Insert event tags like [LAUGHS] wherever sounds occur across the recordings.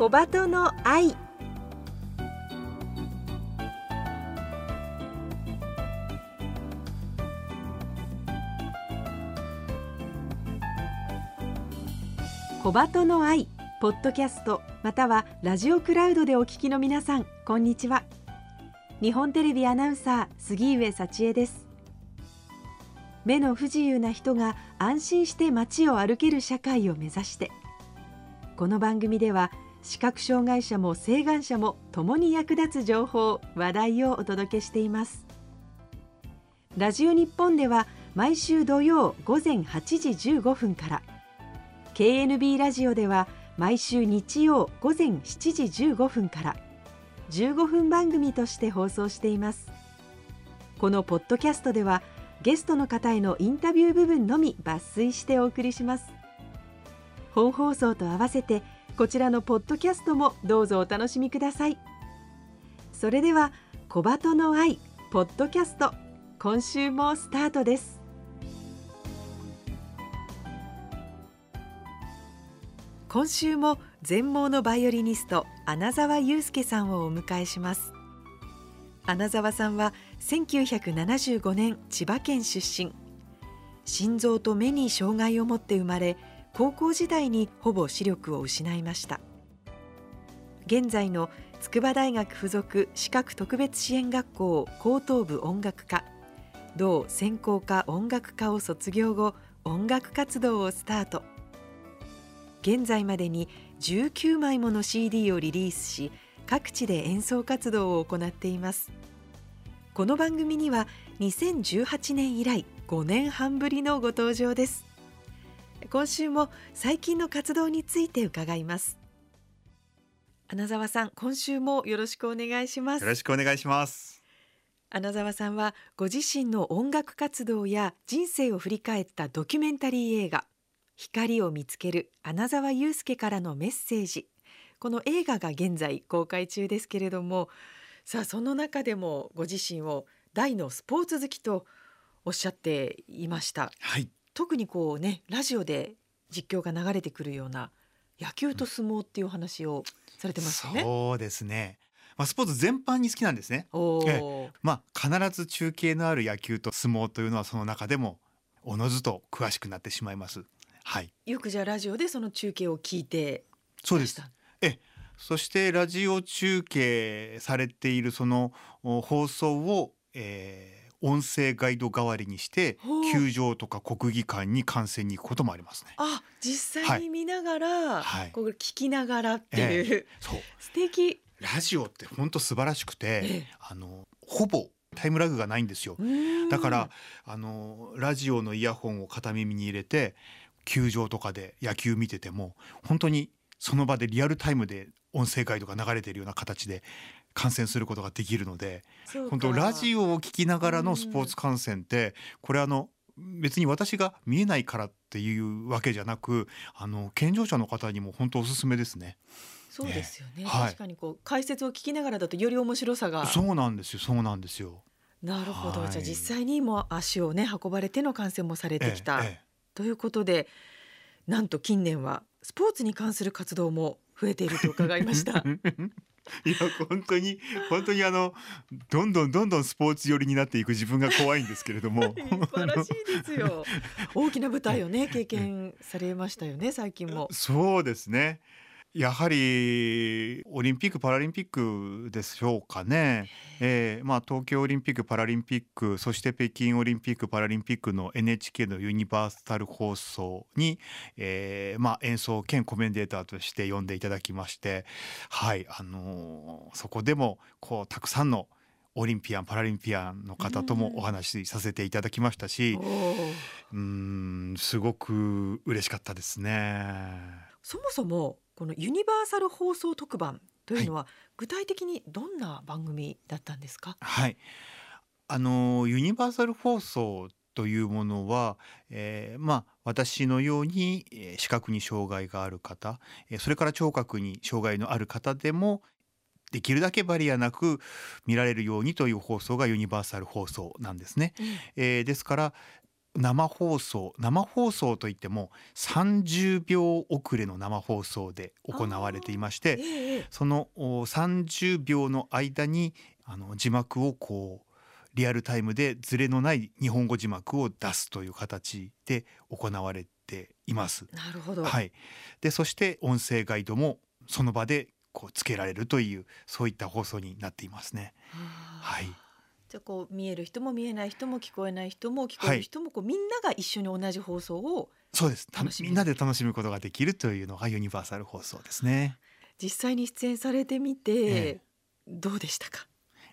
小鳩の愛。小鳩の愛ポッドキャストまたはラジオクラウドでお聞きの皆さんこんにちは。日本テレビアナウンサー杉上幸恵です。目の不自由な人が安心して街を歩ける社会を目指してこの番組では視覚障害者も晴眼者も共に役立つ情報話題をお届けしています。ラジオ日本では毎週土曜午前8時15分から KNB ラジオでは毎週日曜午前7時15分から15分番組として放送しています。このポッドキャストではゲストの方へのインタビュー部分のみ抜粋してお送りします。本放送と合わせてこちらのポッドキャストもどうぞお楽しみください。それでは小鳩の愛ポッドキャスト今週もスタートです。今週も全盲のバイオリニスト穴澤雄介さんをお迎えします。穴澤さんは1975年千葉県出身。心臓と目に障害を持って生まれ高校時代にほぼ視力を失いました。現在の筑波大学附属視覚特別支援学校高等部音楽科同専攻科音楽科を卒業後音楽活動をスタート。現在までに19枚もの CD をリリースし各地で演奏活動を行っています。この番組には2018年以来5年半ぶりのご登場です。今週も最近の活動について伺います。穴澤さん今週もよろしくお願いします。よろしくお願いします。穴澤さんはご自身の音楽活動や人生を振り返ったドキュメンタリー映画光を見つける穴澤雄介からのメッセージ。この映画が現在公開中ですけれどもさあその中でもご自身を大のスポーツ好きとおっしゃっていました、はい特にこうねラジオで実況が流れてくるような野球と相撲っていうお話をされてますよね。そうですね。まあスポーツ全般に好きなんですね。おえーまあ必ず中継のある野球と相撲というのはその中でもおのずと詳しくなってしまいます。はい。よくじゃあラジオでその中継を聞いてそうです。ました。えそしてラジオ中継されているそのお放送を、えー音声ガイド代わりにして球場とか国技館に観戦に行くこともありますね。あ実際に見ながら、はい。こう聞きながらっていう、そう。素敵。ラジオって本当素晴らしくて、ええ。あのほぼタイムラグがないんですよ。だからあのラジオのイヤホンを片耳に入れて球場とかで野球見てても本当にその場でリアルタイムで音声ガイドが流れているような形で観戦することができるので本当ラジオを聞きながらのスポーツ観戦ってこれあの別に私が見えないからっていうわけじゃなくあの健常者の方にも本当おすすめですね。そうですよね、はい。確かにこう解説を聞きながらだとより面白さが。そうなんですよ。そうなんですよ。なるほど、はい。じゃあ実際にも足をね運ばれての観戦もされてきた、ええええ。ということでなんと近年はスポーツに関する活動も増えていると伺いました [LAUGHS] [LAUGHS] いや本当に本当にあのどんどんどんどんスポーツ寄りになっていく自分が怖いんですけれども。[LAUGHS] 素晴らしいですよ。[LAUGHS] 大きな舞台をね経験されましたよね最近も。そうですねやはりオリンピック・パラリンピックでしょうかね、えーまあ、東京オリンピック・パラリンピックそして北京オリンピック・パラリンピックの NHK のユニバーサル放送に、えーまあ、演奏兼コメンテーターとして呼んでいただきまして、はい。あのーそこでもこうたくさんのオリンピアン・パラリンピアンの方ともお話しさせていただきましたしうーんすごく嬉しかったですね。そもそもこのユニバーサル放送特番というのは、具体的にどんな番組だったんですか？はい、あのユニバーサル放送というものは、えーまあ私のようにえー視覚に障害がある方、えーそれから聴覚に障害のある方でもできるだけバリアなく見られるようにという放送がユニバーサル放送なんですね。えーですから生放送生放送といっても30秒遅れの生放送で行われていましてええそのお30秒の間にあの字幕をこうリアルタイムでズレのない日本語字幕を出すという形で行われています。なるほど。はい、でそして音声ガイドもその場でこうつけられるというそういった放送になっていますね。はあはいじゃあこう見える人も見えない人も聞こえない人も聞こえる人もこうみんなが一緒に同じ放送をそうです。た楽しみんなで楽しむことができるというのがユニバーサル放送ですね。実際に出演されてみて、ええ。どうでしたか？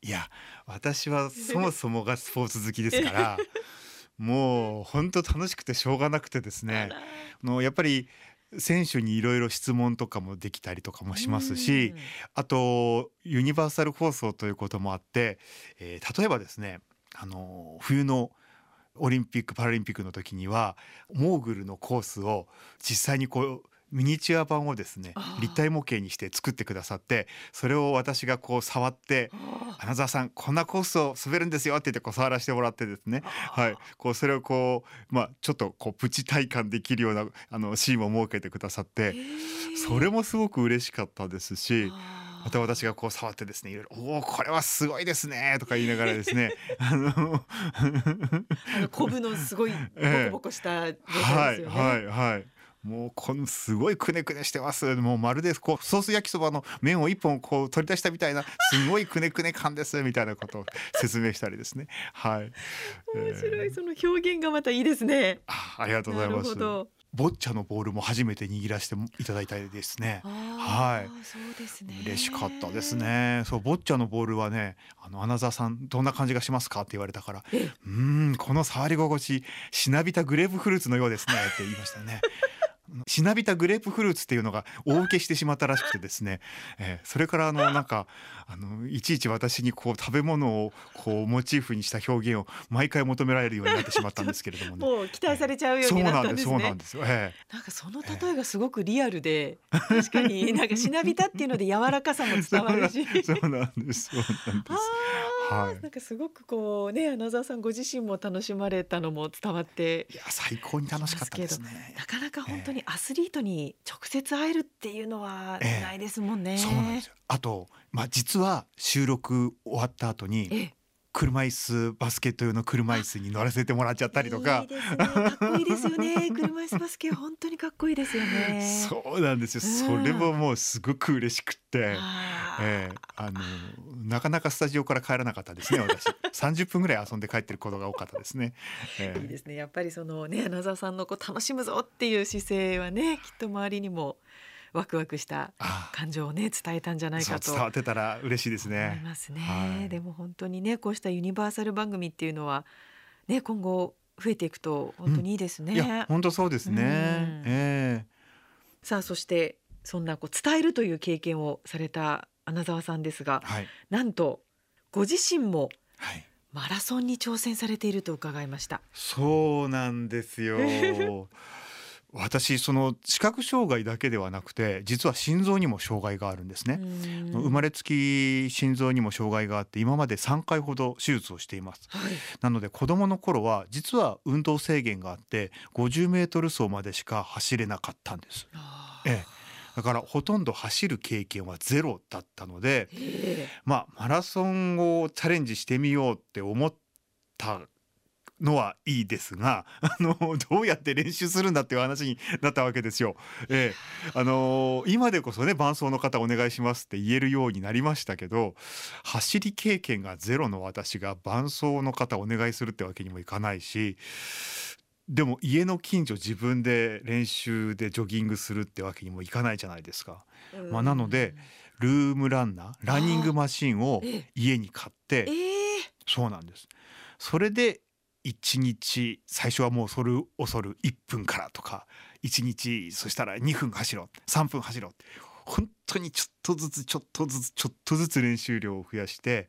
いや私はそもそもがスポーツ好きですから [LAUGHS] もう本当楽しくてしょうがなくてですね。のやっぱり選手にいろいろ質問とかもできたりとかもしますし、あとユニバーサル放送ということもあって、えー例えばですねあの冬のオリンピック・パラリンピックの時にはモーグルのコースを実際にこうミニチュア版をですね立体模型にして作ってくださってそれを私がこう触ってあ「花澤さんこんなコースを滑るんですよ」って言ってこう触らせてもらってですね。はい、こうそれをこうまあちょっとこうプチ体感できるようなあのシーンも設けてくださってそれもすごく嬉しかったですしまた私がこう触ってですねいろいろ「おおこれはすごいですね」とか言いながらですね。[LAUGHS] あの [LAUGHS] あのコブのすごいボええコボコした状はい態ですよね。はいはいもうこのすごいくねくねしてますもうまるでこうソース焼きそばの麺を一本こう取り出したみたいなすごいくねくね感ですみたいなことを説明したりですねはい面白い、えーその表現がまたいいですね。あありがとうございますなるほど。ボッチャのボールも初めて握らせていただいたですね。あーそうですね。嬉しかったです。ね。そうボッチャのボールはね、あのアナザーさんどんな感じがしますかって言われたから、えうーんこの触り心地しなびたグレープフルーツのようですねって言いましたね。しなびたグレープフルーツっていうのが大受けしてしまったらしくてですね、えーそれからあのなんかあのいちいち私にこう食べ物をこうモチーフにした表現を毎回求められるようになってしまったんですけれどもね。もう期待されちゃうようになっなんですそうなたんですねんですよ。ええなんかその例えがすごくリアルで、確かになんかしなびたっていうので柔らかさも伝わるし。[LAUGHS] そうなんです。そうなんです。はいなんかすごくこうね穴澤さんご自身も楽しまれたのも伝わっていや最高に楽しかったですね。なかなか本当にアスリートに直接会えるっていうのはええないですもんね。そうなんですよ。あとまあ実は収録終わった後にええ車椅子バスケット用の車椅子に乗らせてもらっちゃったりとかいい。ですね。かっこいいですよね。[LAUGHS] 車椅子バスケ本当にかっこいいですよね。そうなんですよ。うんそれももうすごく嬉しくって。ええあのなかなかスタジオから帰らなかったですね私 [LAUGHS] 30分ぐらい遊んで帰ってることが多かったですね、ええいいですね。やっぱりそのね穴澤さんのこう楽しむぞっていう姿勢はねきっと周りにもワクワクしたあ。感情をね伝えたんじゃないかと伝わってたら嬉しいです思いねますね。はい。でも本当にねこうしたユニバーサル番組っていうのはね今後増えていくと本当にいいですね。いや本当そうですね、うん。ええ。さあそしてそんなこう伝えるという経験をされた穴澤さんですがはい。なんとご自身もはい。マラソンに挑戦されていると伺いました。そうなんですよ [LAUGHS] 私その視覚障害だけではなくて実は心臓にも障害があるんですね、生まれれつき心臓にも障害があって今まで3回ほど手術をしています。はい。なので子供の頃は実は運動制限があって50メートル走までしか走れなかったんです。ええ。だからほとんど走る経験はゼロだったのでえ。まあマラソンをチャレンジしてみようって思ったのはいいですが [LAUGHS] あのどうやって練習するんだっていう話になったわけですよ。ええ。あの今でこそね伴走の方お願いしますって言えるようになりましたけど走り経験がゼロの私が伴走の方お願いするってわけにもいかないしでも家の近所自分で練習でジョギングするってわけにもいかないじゃないですか。えまあなのでルームランナーランニングマシンをええ。家に買ってええ。そうなんです。それで1日最初はもうそる恐る1分からとか1日そしたら2分走ろう3分走ろう。本当にちょっとずつちょっとずつちょっとずつ練習量を増やして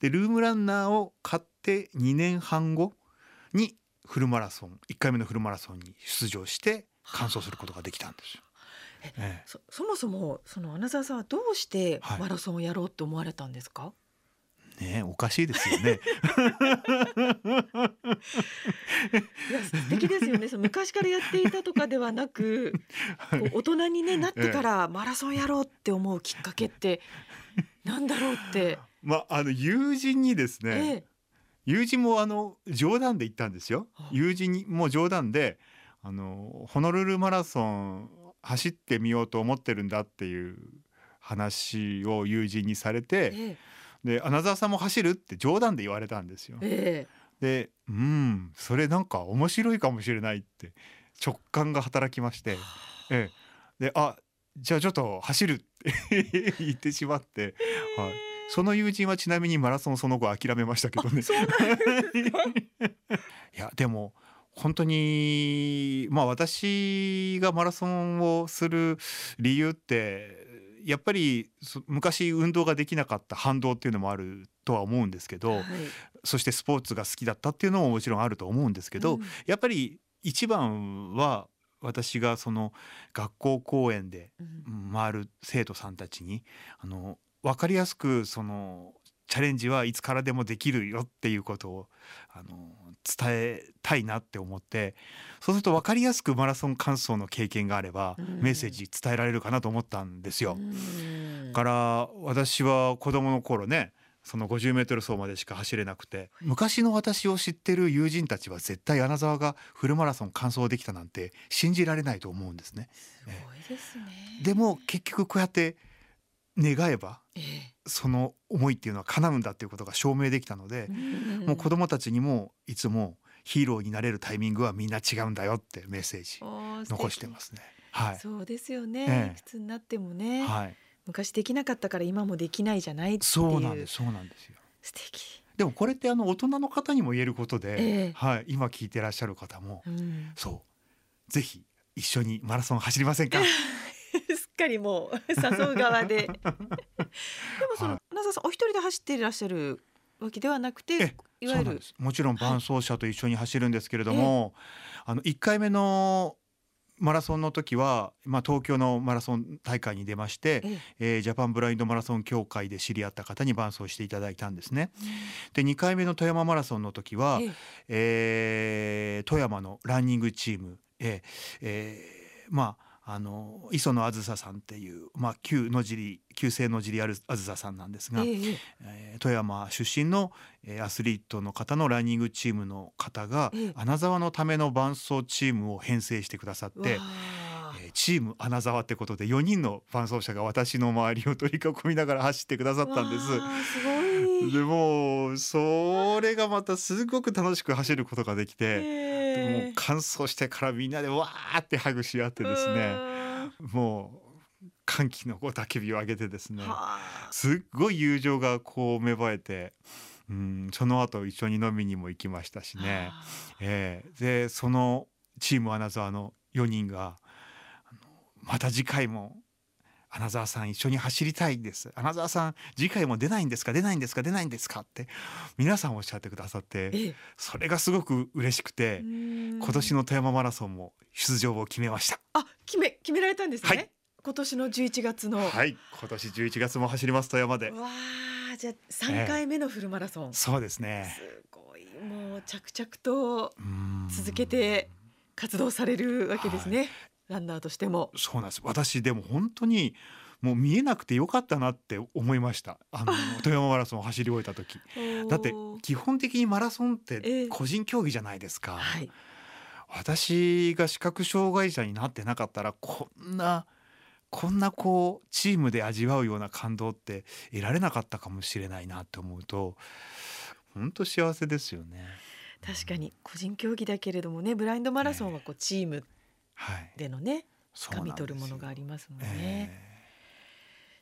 でルームランナーを買って2年半後にフルマラソン1回目のフルマラソンに出場して完走することができたんですよ。えええそそもそもその穴澤さんはどうしてはい。マラソンをやろうって思われたんですか、ねえおかしいですよね。い、やっていたとかではなくこう大人に、ね、なってからマラソンやろうって思うきっかけってなんだろうって。まああの友人にですね、ええ。友人もあの冗談で言ったんですよ。はあ。友人にも冗談であのホノルルマラソン走ってみようと思ってるんだっていう話を友人にされてえで「穴澤さんも走る?」って冗談で言われたんですよ。ええでうんそれなんか面白いかもしれないって直感が働きまして、ええ、であじゃあちょっと走るって [LAUGHS] 言ってしまって、はい、その友人はちなみにマラソンその後諦めましたけどね。[LAUGHS] いやでも本当にまあ私がマラソンをする理由ってやっぱりそ昔運動ができなかった反動っていうのもあるとは思うんですけど、はい。そしてスポーツが好きだったっていうのももちろんあると思うんですけど、うん。やっぱり一番は私がその学校公演でうん。回る生徒さんたちにあの分かりやすくそのチャレンジはいつからでもできるよっていうことをあの伝えたいなって思ってそうすると分かりやすくマラソン完走の経験があればうんメッセージ伝えられるかなと思ったんですよ。うんだから私は子供の頃ねその 50m 走までしか走れなくて昔の私を知ってる友人たちは絶対穴沢がフルマラソン完走できたなんて信じられないと思うんですね。すごいですね。でも結局こうやって願えばええその思いっていうのは叶うんだっていうことが証明できたので、もう子供たちにもいつもヒーローになれるタイミングはみんな違うんだよってメッセージ残してますね。はい。そうですよね、ええいくつになってもね、はい。昔できなかったから今もできないじゃないっていうそうなんです。そうなんですよ。素敵、でもこれってあの大人の方にも言えることで、ええはい。今聞いてらっしゃる方も、うん、そう。ぜひ一緒にマラソン走りませんか？すっかりもう [LAUGHS] 誘う側で。[LAUGHS] でもその、はい。那澤さんお一人で走っていらっしゃるわけではなくてえいわゆるそうなんです。もちろん伴走者と一緒に走るんですけれども、あの1回目のマラソンの時は、まあ、東京のマラソン大会に出まして、ええ。えージャパンブラインドマラソン協会で知り合った方に伴走していただいたんですね。で2回目の富山マラソンの時は、ええ。えー富山のランニングチーム、えーえーまああの磯野あずささんっていう、まあ、旧野尻旧姓野尻あるあずささんなんですが、ええええ。えー富山出身の、えーアスリートの方のランニングチームの方が、ええ。穴沢のための伴走チームを編成してくださって、チーム穴沢ってことで4人の伴走者が私の周りを取り囲みながら走ってくださったんです。すでもうそれがまたすごく楽しく走ることができて、ええもう完走してからみんなでわーってハグし合ってですねもう歓喜の雄たけびを上げてですねすっごい友情がこう芽生えて、うん、その後一緒に飲みにも行きましたしね、はあ。ええ。でそのチームアナザーの4人がまた次回もアナザーさん一緒に走りたいです。アナザーさん次回も出ないんですか？出ないんですか？出ないんですか？って皆さんおっしゃってくださってええ。それがすごく嬉しくて今今年の富山マラソンも出場を決めました。あ決め決められたんですね、はい。今年の11月の、はい。今年11月も走ります富山で。わあじゃあ3回目のフルマラソン、そうですね。すごい。もう着々とうん。続けて活動されるわけですね、ランナーとしても。そうなんです。私でも本当にもう見えなくてよかったなって思いました。あの富山マラソンを走り終えた時。だって基本的にマラソンっえてえ個人競技じゃないですか、はい。私が視覚障害者になってなかったらこんなこんなこうチームで味わうような感動って得られなかったかもしれないなって思うと本当幸せですよね。確かに。個人競技だけれどもねブラインドマラソンはこうチームはい。でのねそうなんですよ。掴み取るものがありますもんね、え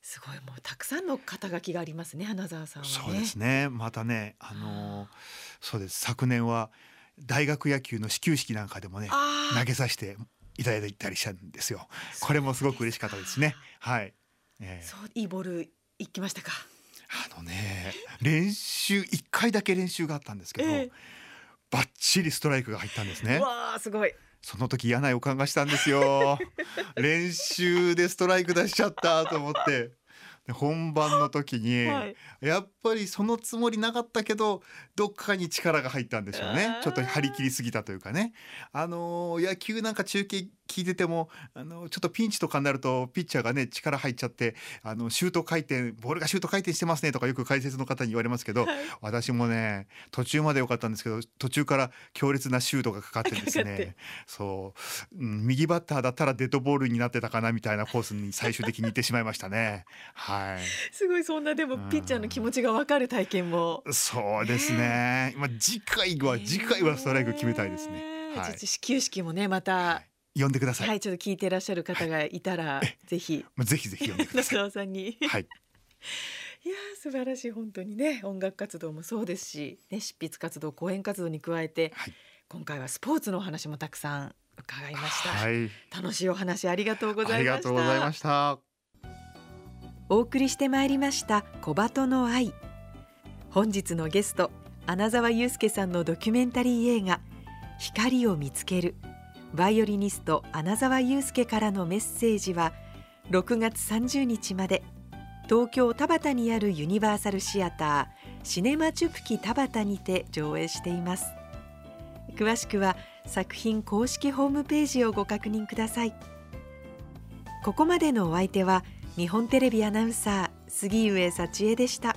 すごいもうたくさんの肩書きがありますね花澤さんね。そうですね。またね、あのはあ。そうです。昨年は大学野球の始球式なんかでもね投げさせていただいたりしたんですよ。これもすごく嬉しかったですね。はい。ええ。そういいボール行きましたか？あのね練習一回だけ練習があったんですけど、ええ。バッチリストライクが入ったんですね。う。わあすごいその時嫌な予感がしたんですよ。[LAUGHS] 練習でストライク出しちゃったと思って。本番の時に、はいやっぱりそのつもりなかったけどどっかに力が入ったんでしょうねちょっと張り切りすぎたというかねあのー野球なんか中継聞いててもあのちょっとピンチとかになるとピッチャーがね力入っちゃってあのシュート回転ボールがシュート回転してますねとかよく解説の方に言われますけど、はい。私もね途中まで良かったんですけど途中から強烈なシュートがかかってですね。そう、うん、右バッターだったらデッドボールになってたかなみたいなコースに最終的に行ってしまいましたね。はい。すごいそんなでもうん。ピッチャーの気持ちがわかる体験も。そうですね。まあ次回は次回はストライク決めたいですね。はい。始球式もねまた呼んでくださ。はいいちょっと聞いてらっしゃる方がいたらぜひまあぜひぜひ呼んでくだ中さい。[LAUGHS] 澤さんにはい。[LAUGHS] いやー素晴らしい本当にね音楽活動もそうですし、ね、執筆活動講演活動に加えて、はい今回はスポーツのお話もたくさん伺いました、はい。楽しいお話ありがとうございましたありがとうございました。お送りしてまいりました小鳩の愛本日のゲスト穴澤雄介さんのドキュメンタリー映画光を見つけるバイオリニスト穴澤雄介からのメッセージは6月30日まで東京田端にあるユニバーサルシアターシネマチュプキ田端にて上映しています。詳しくは作品公式ホームページをご確認ください。ここまでのお相手は日本テレビアナウンサー杉上幸恵でした。